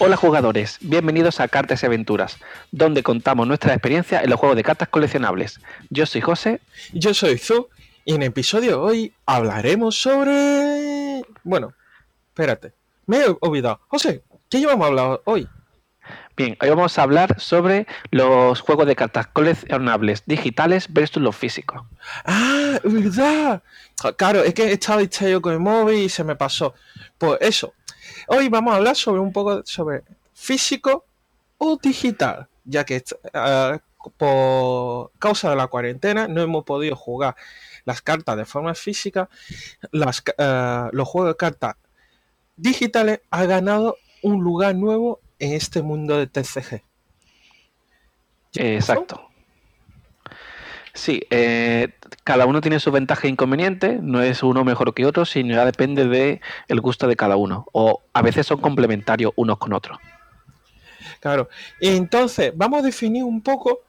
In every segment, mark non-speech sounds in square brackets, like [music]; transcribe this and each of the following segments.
Hola jugadores, bienvenidos a Cartas y Aventuras, donde contamos nuestra experiencia en los juegos de cartas coleccionables. Yo soy José. Yo soy Zu, y en el episodio de hoy hablaremos sobre... Bueno, espérate, me he olvidado. José, ¿qué llevamos a hablar hoy? Bien, hoy vamos a hablar sobre los juegos de cartas coleccionables digitales versus los físicos. Ah, verdad. Claro, es que estaba distraído con el móvil y se me pasó. Pues eso. Hoy vamos a hablar sobre un poco sobre físico o digital, ya que uh, por causa de la cuarentena no hemos podido jugar las cartas de forma física. Las, uh, los juegos de cartas digitales han ganado un lugar nuevo en este mundo de TCG. Exacto. Sí, eh, cada uno tiene su ventaja e inconveniente, no es uno mejor que otro, sino ya depende del el gusto de cada uno. O a veces son complementarios unos con otros. Claro, entonces vamos a definir un poco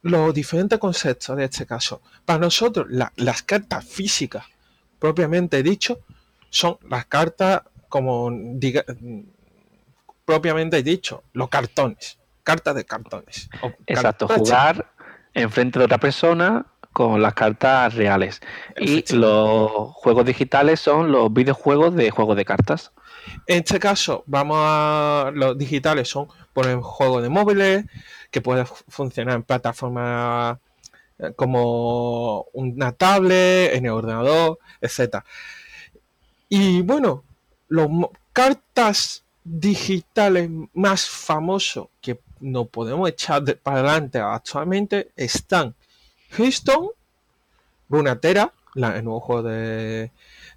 los diferentes conceptos de este caso. Para nosotros, las cartas físicas, propiamente dicho, son las cartas como diga, propiamente dicho, los cartones, cartas de cartones. Exacto, jugar enfrente de otra persona con las cartas reales. Y los juegos digitales son los videojuegos de juegos de cartas. En este caso, vamos a. Los digitales son por ejemplo juegos de móviles, que puede funcionar en plataformas eh, como una tablet, en el ordenador, etc. Y bueno, las cartas digitales más famosos que no podemos echar para adelante actualmente están Hearthstone, Runatera, el nuevo juego de,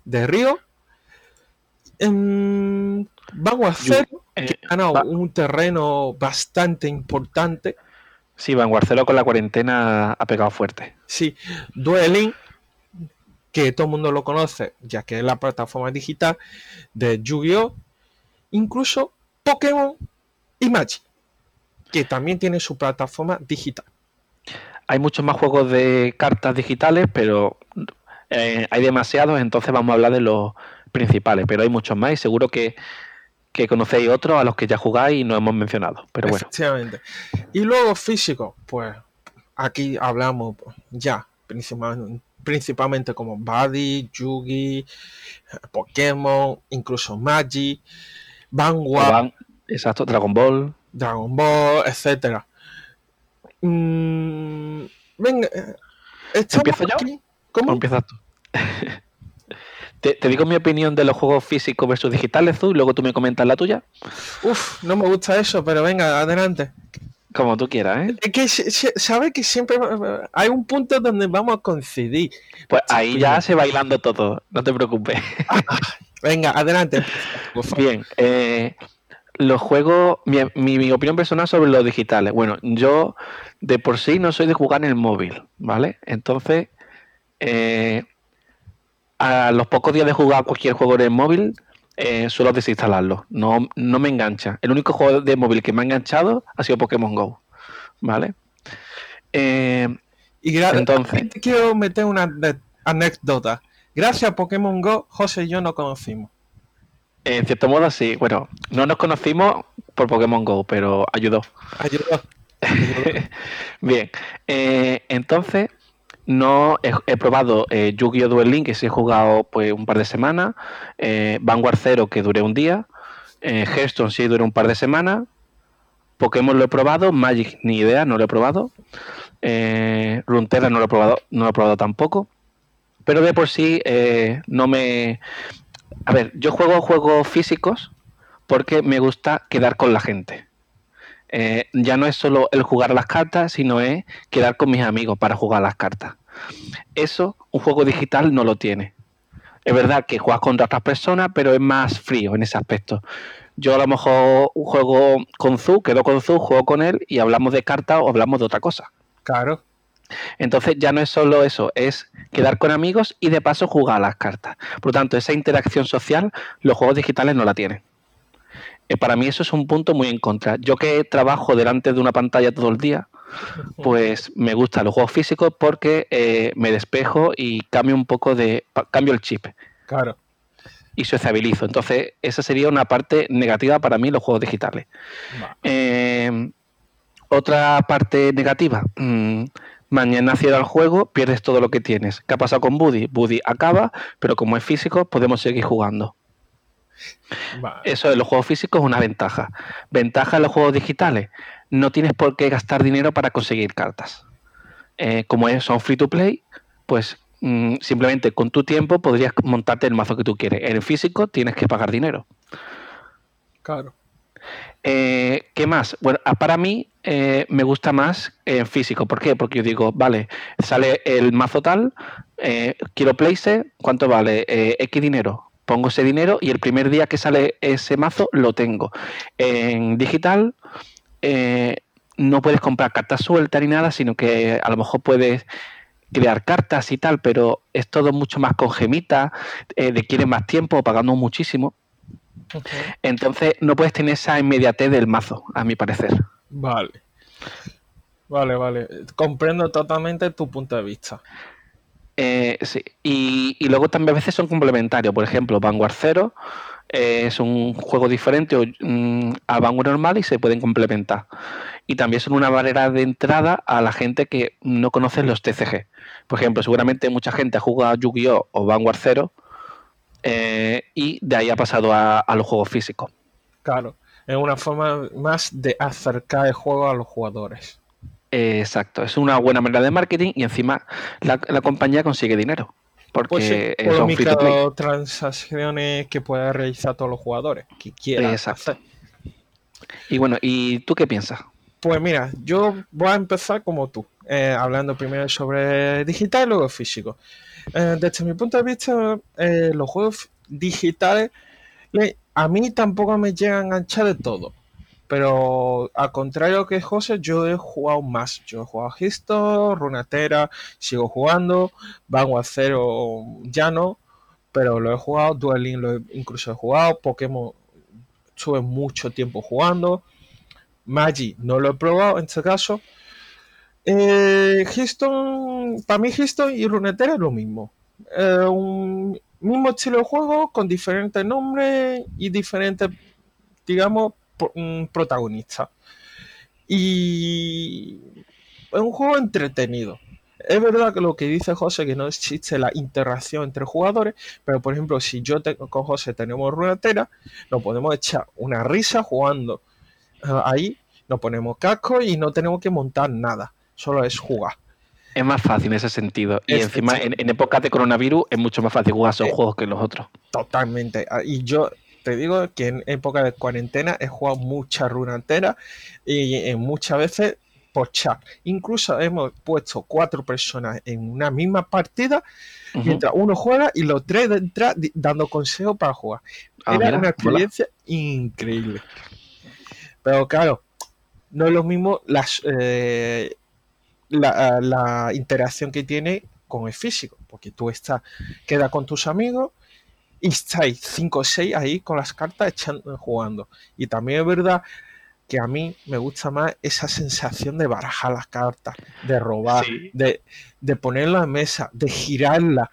de Río, en Vanguard Zero, que eh, ha ganado un terreno bastante importante. Sí, Vanguard Zero con la cuarentena ha pegado fuerte. Sí, Dueling, que todo el mundo lo conoce, ya que es la plataforma digital de Yu-Gi-Oh! incluso Pokémon y Magic, que también tiene su plataforma digital. Hay muchos más juegos de cartas digitales, pero eh, hay demasiados, entonces vamos a hablar de los principales, pero hay muchos más y seguro que, conocéis otros a los que ya jugáis y no hemos mencionado. Pero bueno. Efectivamente. Y luego físico, pues aquí hablamos ya principalmente, principalmente como Buddy, Yugi, Pokémon, incluso Magic. Vanguard. exacto, Dragon Ball. Dragon Ball, etcétera. Mm, venga, eh, ¿Empiezo yo? ¿Cómo? empiezas tú? [laughs] te, digo mi opinión de los juegos físicos versus digitales, tú, y luego tú me comentas la tuya. Uf, no me gusta eso, pero venga, adelante. Como tú quieras, ¿eh? Es que sabe que siempre hay un punto donde vamos a coincidir. Pues ahí ya se bailando todo, no te preocupes. [laughs] Venga, adelante. Bien, eh, los juegos, mi, opinión personal sobre los digitales. Bueno, yo de por sí no soy de jugar en el móvil, ¿vale? Entonces, eh, a los pocos días de jugar cualquier juego en el móvil, eh, suelo desinstalarlo. No, no me engancha. El único juego de móvil que me ha enganchado ha sido Pokémon Go, ¿vale? y entonces, quiero meter una anécdota. Gracias a Pokémon Go, José y yo nos conocimos. En cierto modo, sí. Bueno, no nos conocimos por Pokémon Go, pero ayudó. Ayudó. [laughs] Bien, eh, entonces no he, probado eh, Yu-Gi-Oh! Duel Link, que sí he jugado pues un par de semanas, eh, Vanguard Zero, que duré un día, eh, Hearthstone sí duré un par de semanas, Pokémon lo he probado, Magic ni idea, no lo he probado, eh, Runeterra no lo he probado, no lo he probado tampoco pero de por sí eh, no me... A ver, yo juego juegos físicos porque me gusta quedar con la gente. Eh, ya no es solo el jugar las cartas, sino es quedar con mis amigos para jugar las cartas. Eso un juego digital no lo tiene. Es verdad que juegas contra otras personas, pero es más frío en ese aspecto. Yo a lo mejor juego con Zu, quedo con Zu, juego con él y hablamos de cartas o hablamos de otra cosa. Claro. Entonces ya no es solo eso, es quedar con amigos y de paso jugar a las cartas. Por lo tanto, esa interacción social los juegos digitales no la tienen. Eh, para mí eso es un punto muy en contra. Yo que trabajo delante de una pantalla todo el día, pues me gustan los juegos físicos porque eh, me despejo y cambio un poco de... cambio el chip. Claro. y sociabilizo. Entonces, esa sería una parte negativa para mí los juegos digitales. Eh, otra parte negativa, mm, mañana cierra el juego, pierdes todo lo que tienes. ¿Qué ha pasado con Buddy? Buddy acaba, pero como es físico, podemos seguir jugando. Eso de los juegos físicos es una ventaja. Ventaja en los juegos digitales. No tienes por qué gastar dinero para conseguir cartas. Eh, como son free to play, pues mm, simplemente con tu tiempo podrías montarte el mazo que tú quieres. En el físico tienes que pagar dinero. Claro. Eh, ¿Qué más? Bueno, ah, para mí eh, me gusta más en físico. ¿Por qué? Porque yo digo, vale, sale el mazo tal, quiero place, ¿cuánto vale? X dinero pongo ese dinero y el primer día que sale ese mazo lo tengo. En digital eh, no puedes comprar cartas sueltas ni nada, sino que a lo mejor puedes crear cartas y tal, pero es todo mucho más con gemita, eh, quiere más tiempo, pagando muchísimo. Entonces no puedes tener esa inmediatez del mazo, a mi parecer. Vale. Vale, vale. Comprendo totalmente tu punto de vista. Eh, sí. Y, luego también a veces son complementarios. Por ejemplo, Vanguard Zero eh, es un juego diferente mm, a Vanguard normal y se pueden complementar. Y también son una barrera de entrada a la gente que no conoce los TCG. Por ejemplo, seguramente mucha gente ha jugado Yu-Gi-Oh! o Vanguard Zero eh, y de ahí ha pasado a, a los juegos físicos. Claro, es una forma más de acercar el juego a los jugadores exacto, es una buena manera de marketing y encima la, compañía consigue dinero. Porque pues son free transacciones que puedan realizar todos los jugadores que quieran. Exacto. Y bueno, ¿y tú qué piensas? Pues mira, yo voy a empezar como tú, eh, hablando primero sobre digital y luego físico. Eh, desde mi punto de vista, eh, los juegos digitales a mí tampoco me llegan a enganchar de todo. Pero al contrario que José, yo he jugado más. Yo he jugado Histo, Runatera, sigo jugando, Vanguard Zero ya no, pero lo he jugado, Dueling lo he, incluso he jugado, Pokémon estuve mucho tiempo jugando, Magi no lo he probado en este caso. Eh, para mí Histo y Runetera es lo mismo. Eh, mismo estilo de juego con diferentes nombres y diferentes, digamos, un protagonista. Y es un juego entretenido. Es verdad que lo que dice José, que no existe la interacción entre jugadores, pero por ejemplo, si yo tengo, con José tenemos ruedetera, nos podemos echar una risa jugando eh, ahí, nos ponemos casco y no tenemos que montar nada, solo es jugar. Es más fácil en ese sentido. Y encima, en, en, época de coronavirus, es mucho más fácil jugar esos eh, juegos que los otros. Totalmente. Ah, y yo te digo que en época de cuarentena he jugado mucha runa entera y, muchas veces por chat. Incluso hemos puesto cuatro personas en una misma partida mientras uno juega y los tres detrás dando consejos para jugar. Ah, Era una experiencia increíble. Pero claro, no es lo mismo las, eh, la, la, interacción que tiene con el físico, porque tú estás, queda con tus amigos y estáis 5 o 6 ahí con las cartas echando, jugando. Y también es verdad que a mí me gusta más esa sensación de barajar las cartas, de robar, de, de ponerla en mesa, de girarla.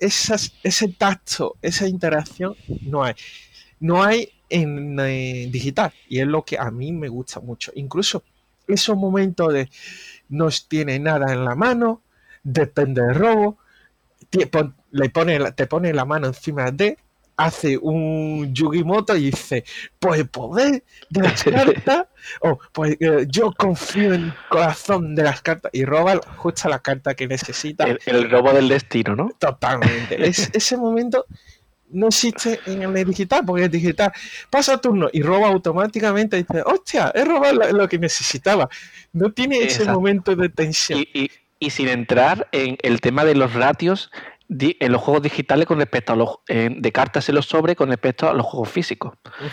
Esas, ese tacto, esa interacción no hay. No hay en eh, digital y es lo que a mí me gusta mucho. Incluso esos momentos de no tiene nada en la mano, depende del robo, le pone, te pone la mano encima de, hace un Yugimoto y dice, pues el poder de las [laughs] cartas, o pues eh, yo confío en el corazón de las cartas y roba justo la carta que necesita. El, robo del destino, ¿no? Totalmente. es, ese momento no existe en el digital, porque el digital pasa turno y roba automáticamente y dice, hostia, he robado lo, que necesitaba. No tiene ese momento de tensión. Y sin entrar en el tema de los ratios en los juegos digitales con respecto a los de cartas en los sobres con respecto a los juegos físicos.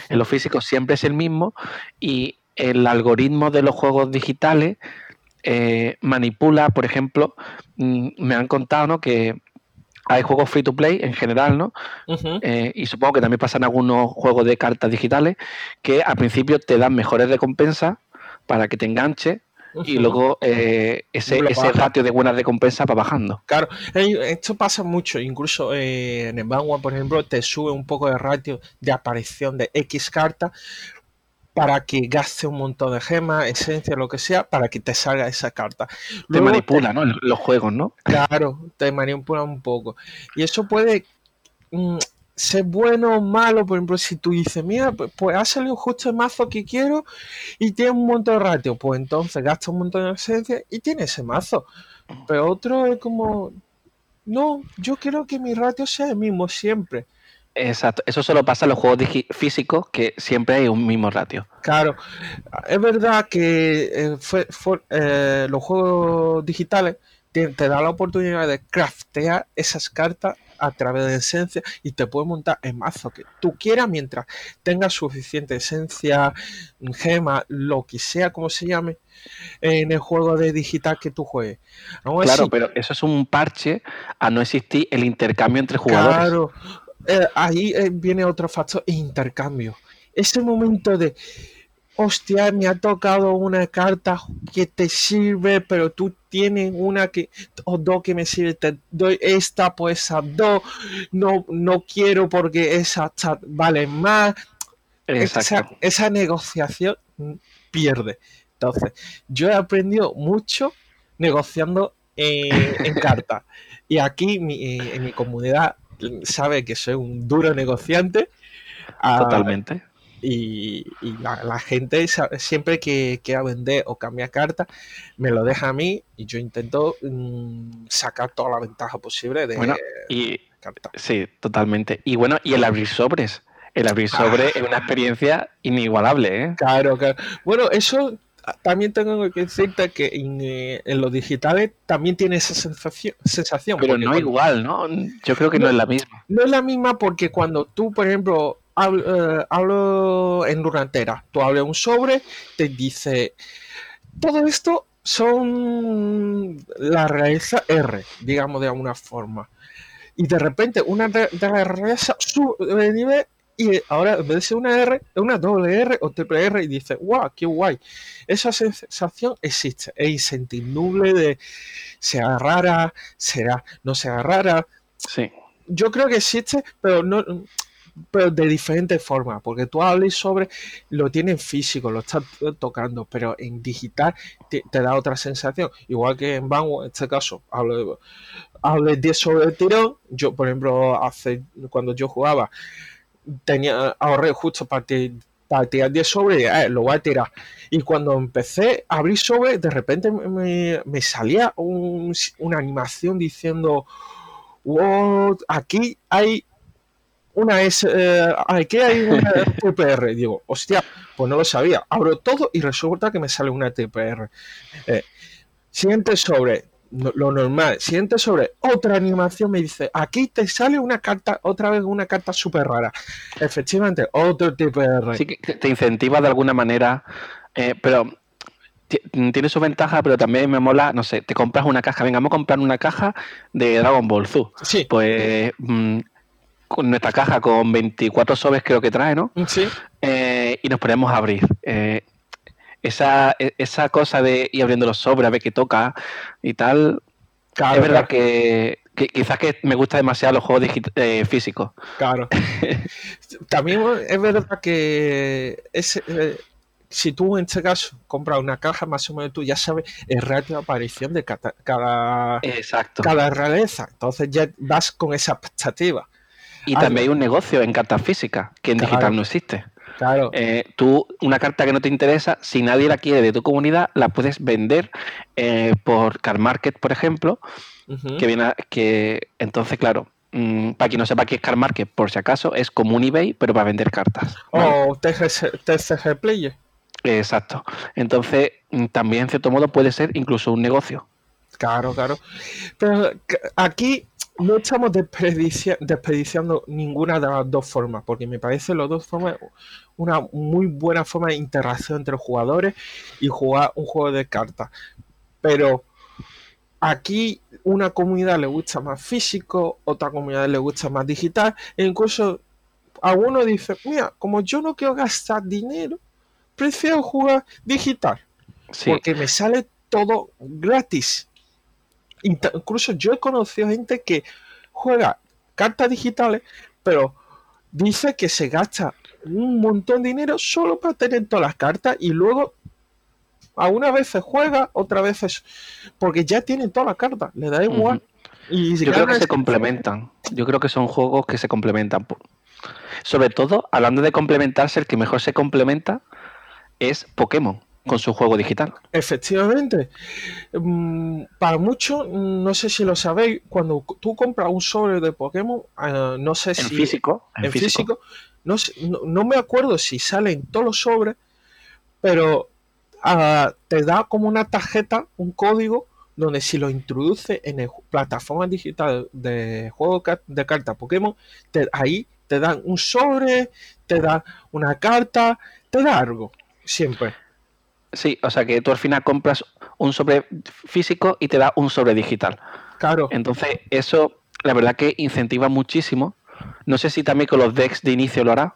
En los físicos siempre es el mismo y el algoritmo de los juegos digitales eh, manipula, por ejemplo, mm, me han contado ¿no? que hay juegos free to play en general, ¿no? Eh, y supongo que también pasan algunos juegos de cartas digitales que al principio te dan mejores recompensas para que te enganche y luego eh, ese, ese ratio de buenas recompensas va bajando. Claro, esto pasa mucho, incluso eh, en el Vanguard, por ejemplo, te sube un poco de ratio de aparición de X carta para que gaste un montón de gemas, esencia, lo que sea, para que te salga esa carta. te manipula, ¿no? Los juegos, ¿no? Claro, te manipula un poco. Y eso puede mm, ser bueno o malo, por ejemplo, si tú dices, mira, pues, pues ha salido justo el mazo que quiero y tiene un montón de ratio, pues entonces gasta un montón de esencia y tiene ese mazo. Pero otro es como, no, yo quiero que mi ratio sea el mismo siempre. Exacto, eso solo pasa en los juegos físicos que siempre hay un mismo ratio. Claro, es verdad que eh, eh, los juegos digitales te, te da la oportunidad de craftear esas cartas a través de esencia y te puedes montar el mazo que tú quieras mientras tengas suficiente esencia, gema, lo que sea, como se llame, en el juego de digital que tú juegues. claro, pero eso es un parche a no existir el intercambio entre jugadores. Claro, eh, ahí eh, viene otro factor, intercambio. Ese momento de hostia, me ha tocado una carta que te sirve, pero tú tienes una que, o dos que me sirve, te doy esta, pues esa dos, no, no quiero porque esa vale más. Esa, esa, negociación pierde. Entonces, yo he aprendido mucho negociando en, [laughs] carta. Y aquí eh, en mi comunidad sabe que soy un duro negociante. Ah, Totalmente. Y, la, gente siempre que quiera vender o cambiar carta me lo deja a mí y yo intento mm, sacar toda la ventaja posible de bueno, y, Sí, totalmente. Y bueno, y el abrir sobres. El abrir sobres es una experiencia inigualable, ¿eh? Claro, claro. Bueno, eso también tengo que decirte que en, eh, los digitales también tiene esa sensación. sensación Pero no igual, ¿no? Yo creo que no, es la misma. No es la misma porque cuando tú, por ejemplo, hablo, eh, hablo en durantera, tú hablas un sobre, te dice, todo esto son la realeza R, digamos de alguna forma. Y de repente una de, las realeza sube de nivel y ahora en vez de ser una R, es una doble R o triple R y dice, wow, qué guay. Esa sensación existe, es insentible de sea rara, será, no sea rara. Sí. Yo creo que existe, pero no, pero de diferentes formas, porque tú hablas sobre, lo tienes físico, lo estás tocando, pero en digital te, da otra sensación. Igual que en Vanguard, en este caso, hablo, hablo 10 sobre el tirón. Yo, por ejemplo, hace cuando yo jugaba, tenía ahorré justo para, tirar 10 sobre y eh, lo voy a tirar. Y cuando empecé a abrir sobre, de repente me, salía una animación diciendo, wow, aquí hay una S, eh, aquí hay una [laughs] TPR. Digo, hostia, pues no lo sabía. Abro todo y resulta que me sale una TPR. Eh, siguiente sobre, lo normal. Siguiente sobre otra animación me dice, aquí te sale una carta, otra vez una carta súper rara. Efectivamente, otro TPR. Sí, que te incentiva de alguna manera, eh, pero tiene su ventaja, pero también me mola, no sé, te compras una caja, venga, vamos a comprar una caja de Dragon Ball Z. Sí. Pues mm, con nuestra caja con 24 sobres creo que trae, ¿no? Sí. Eh, y nos ponemos a abrir. Eh, esa, e, esa cosa de ir abriendo los sobres a ver qué toca y tal. es verdad que, quizás que me gusta demasiado los juegos eh, físicos. Claro. [laughs] También es verdad que si tú en este caso compras una caja, más o menos tú ya sabes el ratio de aparición de cada, cada, Exacto. cada realeza. Entonces ya vas con esa expectativa. Y también hay un negocio en cartas físicas que en digital no existe. Claro. Eh, tú, una carta que no te interesa, si nadie la quiere de tu comunidad, la puedes vender eh, por Car Market, por ejemplo. Que viene que entonces, claro, mm, para quien no sepa qué es Car Market, por si acaso, es como un eBay, pero para vender cartas. O TCG Player. Exacto. Entonces, mm, también en cierto modo puede ser incluso un negocio. Claro, claro. Pero aquí no estamos desperdiciando ninguna de las dos formas, porque me parece las dos formas una muy buena forma de interacción entre jugadores y jugar un juego de cartas. Pero aquí una comunidad le gusta más físico, otra comunidad le gusta más digital, e incluso algunos dicen, mira, como yo no quiero gastar dinero, prefiero jugar digital. Sí. Porque me sale todo gratis. Incluso yo he conocido gente que juega cartas digitales, pero dice que se gasta un montón de dinero solo para tener todas las cartas y luego algunas veces juega, otras veces porque ya tienen todas las cartas, le da igual. Y Yo creo que se complementan. Yo creo que son juegos que se complementan. Sobre todo, hablando de complementarse, el que mejor se complementa es Pokémon con su juego digital. Efectivamente. Mm, Para muchos, no sé si lo sabéis, cuando tú compras un sobre de Pokémon, eh, no sé En si físico. En, en físico. físico, no, sé- no, no me acuerdo si salen todos los sobres, pero ah, te da como una tarjeta, un código, donde si lo introduces en el plataforma digital de juego de cartas Pokémon, te- ahí te dan un sobre, te da una carta, te da algo, siempre. Sí, o sea que tú al final compras un sobre físico y te da un sobre digital. Claro. Entonces, eso la verdad que incentiva muchísimo. No sé si también con los decks de inicio lo hará,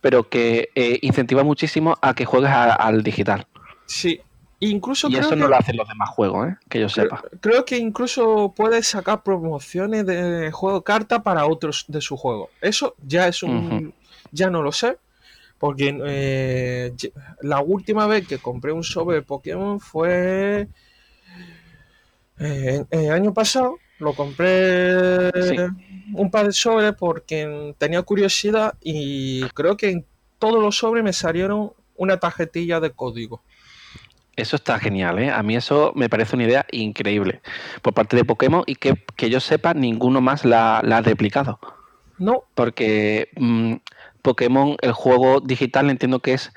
pero que eh, incentiva muchísimo a que juegues a- al digital. Sí, incluso Y creo eso que, no lo hacen los demás juegos, ¿eh? que yo creo, sepa. creo que incluso puedes sacar promociones de juego carta para otros de su juego. Eso ya es un, ya no lo sé, porque eh, la última vez que compré un sobre de Pokémon fue eh, el año pasado. Lo compré Sí. un par de sobres porque tenía curiosidad y creo que en todos los sobres me salieron una tarjetilla de código. Eso está genial, ¿eh? A mí eso me parece una idea increíble por parte de Pokémon y que, que yo sepa, ninguno más la, la ha replicado. No, Porque mm, Pokémon, el juego digital, entiendo que es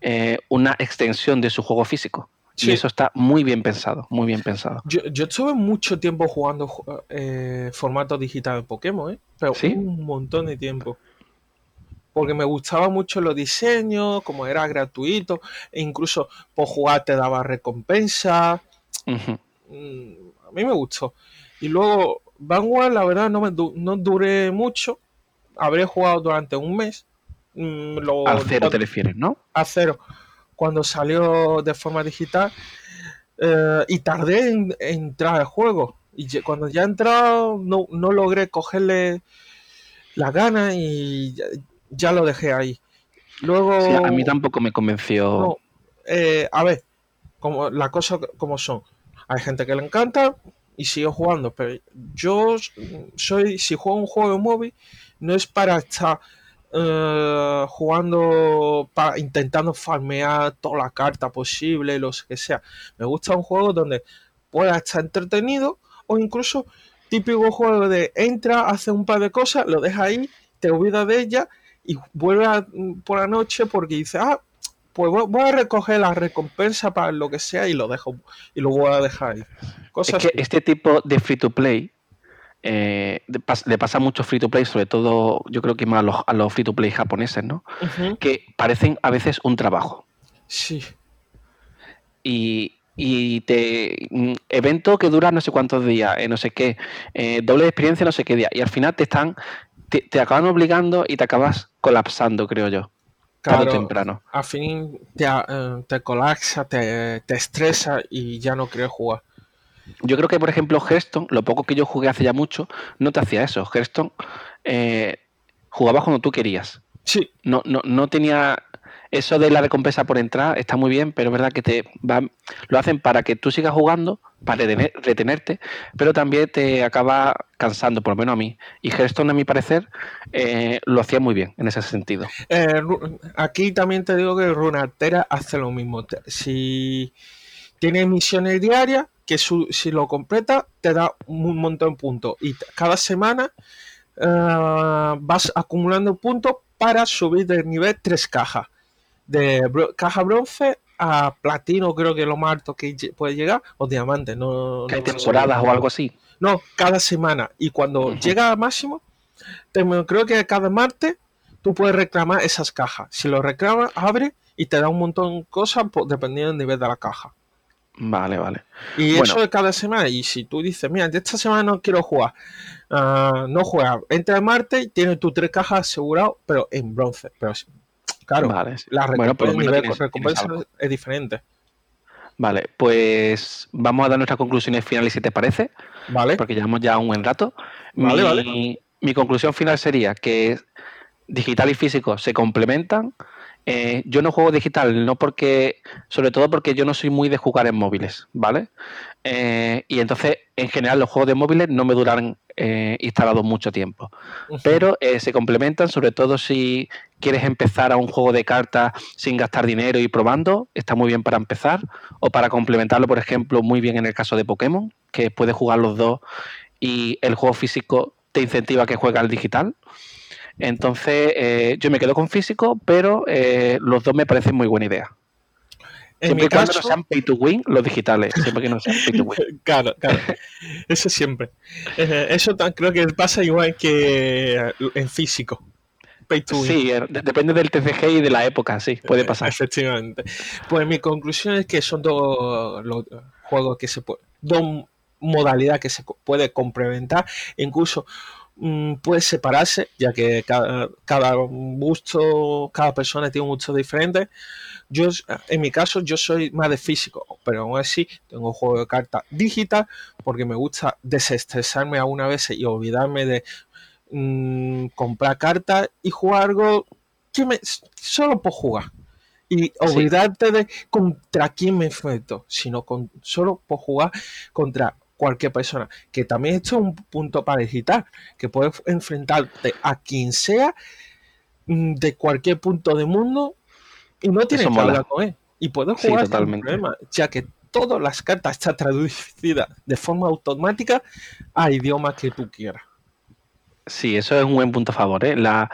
eh, una extensión de su juego físico. Sí. Y eso está muy bien pensado, muy bien pensado. Yo, yo estuve mucho tiempo jugando ju- eh, formato digital de Pokémon, ¿eh? Pero ¿Sí? un montón de tiempo. Porque me gustaba mucho los diseños, como era gratuito, e incluso por jugar te daba recompensa. Mm, A mí me gustó. Y luego Vanguard, la verdad, no, me no duré mucho. Habré jugado durante un mes. Mm, lo- Al cero lo- te refieres, ¿no? a cero cuando salió de forma digital eh, y tardé en, en entrar al juego y cuando ya he entrado no, no logré cogerle la gana y ya, ya lo dejé ahí luego Sí, a mí tampoco me convenció. no, eh, a ver como las cosas como son hay gente que le encanta y sigue jugando pero yo soy si juego un juego de móvil no es para estar eh, jugando para intentando farmear toda la carta posible lo que sea. Me gusta un juego donde pueda estar entretenido o incluso típico juego de entra hace un par de cosas lo deja ahí te olvidas de ella y vuelve a- por la noche porque dice ah pues voy- a recoger la recompensa para lo que sea y lo dejo y lo voy a dejar ahí Es que este tipo de free to play eh, de pas- le pasa mucho free to play, sobre todo yo creo que más a los, a los free to play japoneses, ¿no? Que parecen a veces un trabajo. sí y, y te mm, evento que dura no sé cuántos días, eh, no sé qué, eh, doble de experiencia no sé qué día, y al final te están, te, te acaban obligando y te acabas colapsando, creo yo, tarde o Claro, temprano. al fin te, eh, te colapsa, te, te estresa y ya no quieres jugar. Yo creo que, por ejemplo, Hearthstone, lo poco que yo jugué hace ya mucho, no te hacía eso. Hearthstone eh, jugabas cuando tú querías. Sí, No, no, no tenía eso de la recompensa por entrar, está muy bien, pero es verdad que te va- lo hacen para que tú sigas jugando, para retener- retenerte, pero también te acaba cansando, por lo menos a mí. Y Hearthstone, a mi parecer, eh, lo hacía muy bien en ese sentido. Eh, aquí también te digo que Runatera hace lo mismo. Si tienes misiones diarias, que su- si lo completa te da un montón de puntos. Y cada semana eh, vas acumulando puntos para subir de nivel tres cajas. De caja bronce a platino, creo que es lo más alto que puede llegar, o diamante, no, hay no temporadas o algo así. No, cada semana. Y cuando llega al máximo, te- creo que cada martes tú puedes reclamar esas cajas. Si lo reclamas, abre y te da un montón de cosas pues, dependiendo del nivel de la caja. Vale, vale. Y Bueno. eso de cada semana. Y si tú dices, mira, de esta semana no quiero jugar, ah, no juegas. Entra el martes y tienes tus tres cajas aseguradas, pero en bronce. Pero claro, Vale, la Bueno, recompensa, tienes- tienes es diferente. Vale, pues vamos a dar nuestras conclusiones finales si te parece. Vale. Porque llevamos ya un buen rato. Vale, mi, vale. mi conclusión final sería que digital y físico se complementan. Eh, yo no juego digital, no porque, sobre todo porque yo no soy muy de jugar en móviles, ¿vale? Eh, y entonces, en general, los juegos de móviles no me duran eh, instalados mucho tiempo. Pero eh, se complementan, sobre todo si quieres empezar a un juego de cartas sin gastar dinero y probando, está muy bien para empezar. O para complementarlo, por ejemplo, muy bien en el caso de Pokémon, que puedes jugar los dos y el juego físico te incentiva a que juegues al digital. Entonces, eh, yo me quedo con físico, pero eh, los dos me parecen muy buena idea. En Siempre mi caso, no sean pay to win, los digitales. Siempre que no sean pay to win. [laughs] Claro, claro. Eso siempre. Eh, eso creo que pasa igual que en físico. Pay to win. Sí, eh, de- depende del TCG y de la época, sí, puede pasar. Efectivamente. Pues mi conclusión es que son dos los juegos que se pueden, dos modalidades que se puede complementar, incluso puede separarse, ya que cada, cada gusto, cada persona tiene un gusto diferente. Yo, en mi caso, yo soy más de físico, pero aún así tengo un juego de cartas digital porque me gusta desestresarme a una vez y olvidarme de mm, comprar cartas y jugar algo que me, solo por jugar. Y olvidarte de contra quién me enfrento, sino con, solo por jugar contra cualquier persona. Que también esto es un punto para digital, que puedes enfrentarte a quien sea mm, de cualquier punto del mundo y no tienes Eso que mola. hablar con él. Y puedes Sí, jugar sin totalmente. problema, ya que todas las cartas están traducidas de forma automática a idiomas que tú quieras. Sí, eso es un buen punto a favor, ¿eh? La,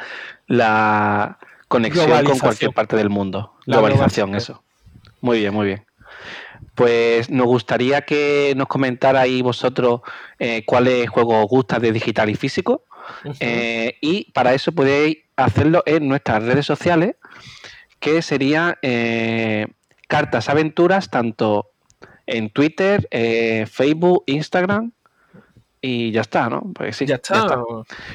la conexión con cualquier parte del mundo. La globalización, globalización. eso. Muy bien, muy bien. Pues nos gustaría que nos comentarais vosotros eh, cuáles juegos os gustan de digital y físico. Eh, y para eso podéis hacerlo en nuestras redes sociales, que sería eh, Cartas Aventuras, tanto en Twitter, eh, Facebook, Instagram. Y ya está, ¿no? Pues sí, ya, está.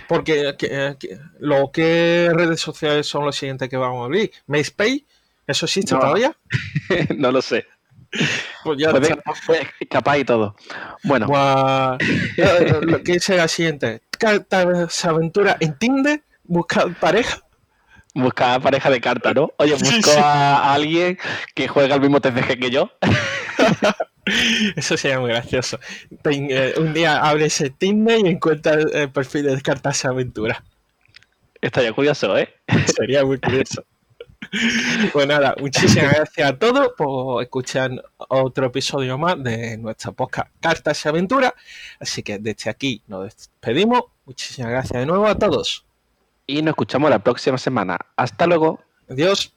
Porque que- que- lo que redes sociales son los siguientes que vamos a abrir. MySpace, ¿eso existe No. todavía? [laughs] no lo sé. [laughs] Pues ya Puede, está. puede escapar y todo. Bueno, Buah. Lo que es la siguiente. Cartas aventura en Tinder, buscar pareja. busca pareja de cartas, ¿no? Oye, busco sí. a alguien que juega al mismo TCG que yo. [laughs] Eso sería muy gracioso. Ten- eh, un día abres el Tinder y encuentras el perfil de cartas aventura. Estaría curioso, ¿eh? Sería muy curioso. [laughs] Pues nada, muchísimas gracias a todos por escuchar otro episodio más de nuestra podcast Cartas y Aventuras. Así que desde aquí nos despedimos. Muchísimas gracias de nuevo a todos. Y nos escuchamos la próxima semana. Hasta luego. Adiós.